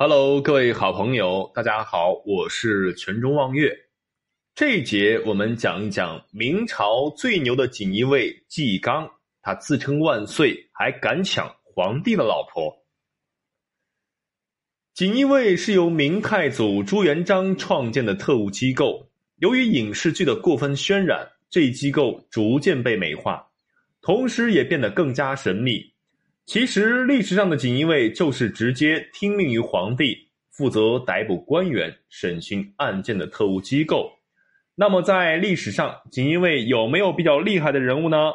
Hello，各位好朋友，大家好，我是全中望月。这一节我们讲一讲明朝最牛的锦衣卫纪纲，他自称万岁，还敢抢皇帝的老婆。锦衣卫是由明太祖朱元璋创建的特务机构，由于影视剧的过分渲染，这一机构逐渐被美化，同时也变得更加神秘。其实，历史上的锦衣卫就是直接听命于皇帝，负责逮捕官员、审讯案件的特务机构。那么，在历史上，锦衣卫有没有比较厉害的人物呢？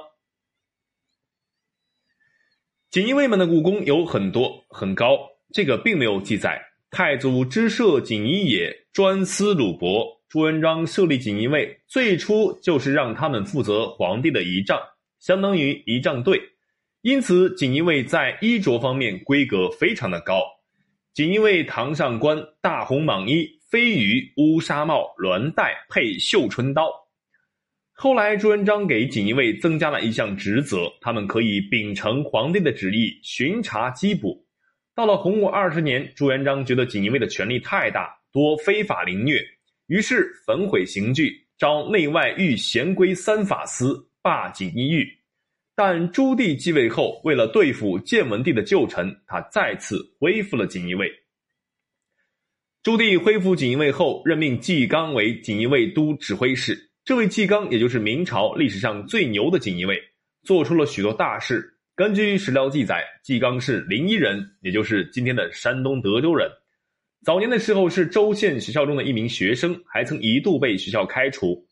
锦衣卫们的武功有很多，很高，这个并没有记载。太祖之设锦衣也，专司鲁伯。朱元璋设立锦衣卫，最初就是让他们负责皇帝的仪仗，相当于仪仗队。因此，锦衣卫在衣着方面规格非常的高。锦衣卫堂上官大红蟒衣、飞羽乌纱帽、鸾带，配绣春刀。后来，朱元璋给锦衣卫增加了一项职责，他们可以秉承皇帝的旨意巡查缉捕。到了洪武二十年，朱元璋觉得锦衣卫的权力太大，多非法凌虐，于是焚毁刑具，招内外御贤规三法司，罢锦衣狱。但朱棣继位后，为了对付建文帝的旧臣，他再次恢复了锦衣卫。朱棣恢复锦衣卫后，任命纪纲为锦衣卫都指挥使。这位纪纲，也就是明朝历史上最牛的锦衣卫，做出了许多大事。根据史料记载，纪纲是临沂人，也就是今天的山东德州人。早年的时候是州县学校中的一名学生，还曾一度被学校开除。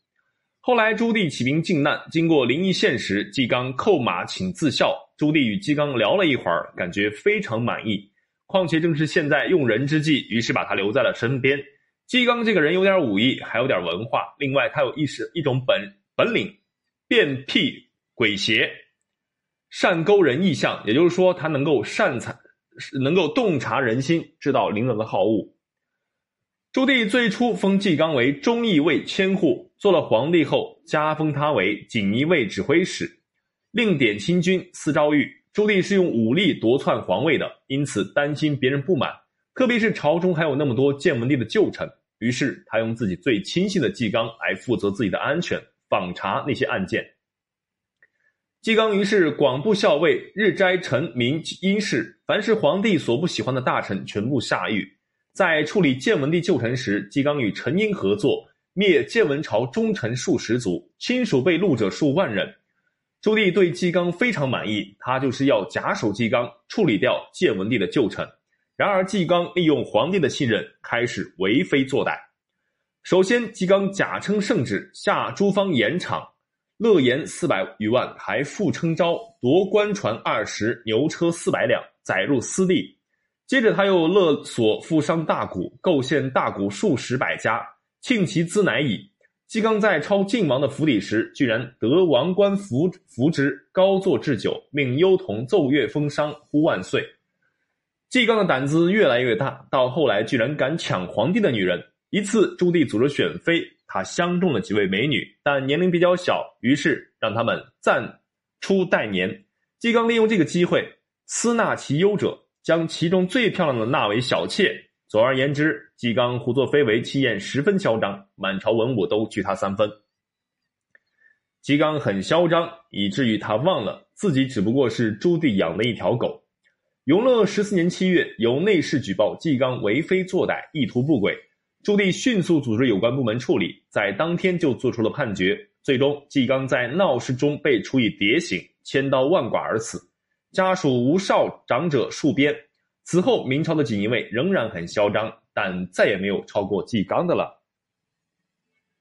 后来朱棣起兵靖难，经过临沂县时，纪纲叩马请自效。朱棣与纪纲聊了一会儿，感觉非常满意。况且正是现在用人之际，于是把他留在了身边。纪纲这个人有点武艺，还有点文化，另外他有一时一种本本领，辨辟鬼邪，善勾人意象。也就是说，他能够善察，能够洞察人心，知道领导的好恶。朱棣最初封纪纲为忠义卫千户，做了皇帝后加封他为锦衣卫指挥使，另点亲军司诏狱。朱棣是用武力夺篡皇位的，因此担心别人不满，特别是朝中还有那么多建文帝的旧臣，于是他用自己最亲信的纪纲来负责自己的安全，访查那些案件。纪纲于是广布校尉，日摘臣民因事，凡是皇帝所不喜欢的大臣，全部下狱。在处理建文帝旧臣时，纪纲与陈英合作，灭建文朝忠臣数十族，亲属被戮者数万人。朱棣对纪纲非常满意，他就是要假手纪纲，处理掉建文帝的旧臣。然而，纪纲利用皇帝的信任，开始为非作歹。首先，纪纲假称圣旨，下诸方盐场，勒盐四百余万，还复称诏，夺官船二十，牛车四百辆，载入私地。接着，他又勒索富商大贾，构陷大贾数十百家，庆其资乃矣。纪纲在抄晋王的府邸时，居然得王冠扶扶之，高坐置酒，命幽童奏乐封商，呼万岁。纪纲的胆子越来越大，到后来居然敢抢皇帝的女人。一次，朱棣组织选妃，他相中了几位美女，但年龄比较小，于是让他们暂出待年。纪纲利用这个机会，私纳其优者。将其中最漂亮的纳为小妾。总而言之，纪纲胡作非为，气焰十分嚣张，满朝文武都惧他三分。纪纲很嚣张，以至于他忘了自己只不过是朱棣养的一条狗。永乐十四年七月，由内侍举报纪纲为非作歹，意图不轨。朱棣迅速组织有关部门处理，在当天就做出了判决。最终，纪纲在闹市中被处以牒刑，千刀万剐而死。家属无少长者戍边。此后，明朝的锦衣卫仍然很嚣张，但再也没有超过纪纲的了。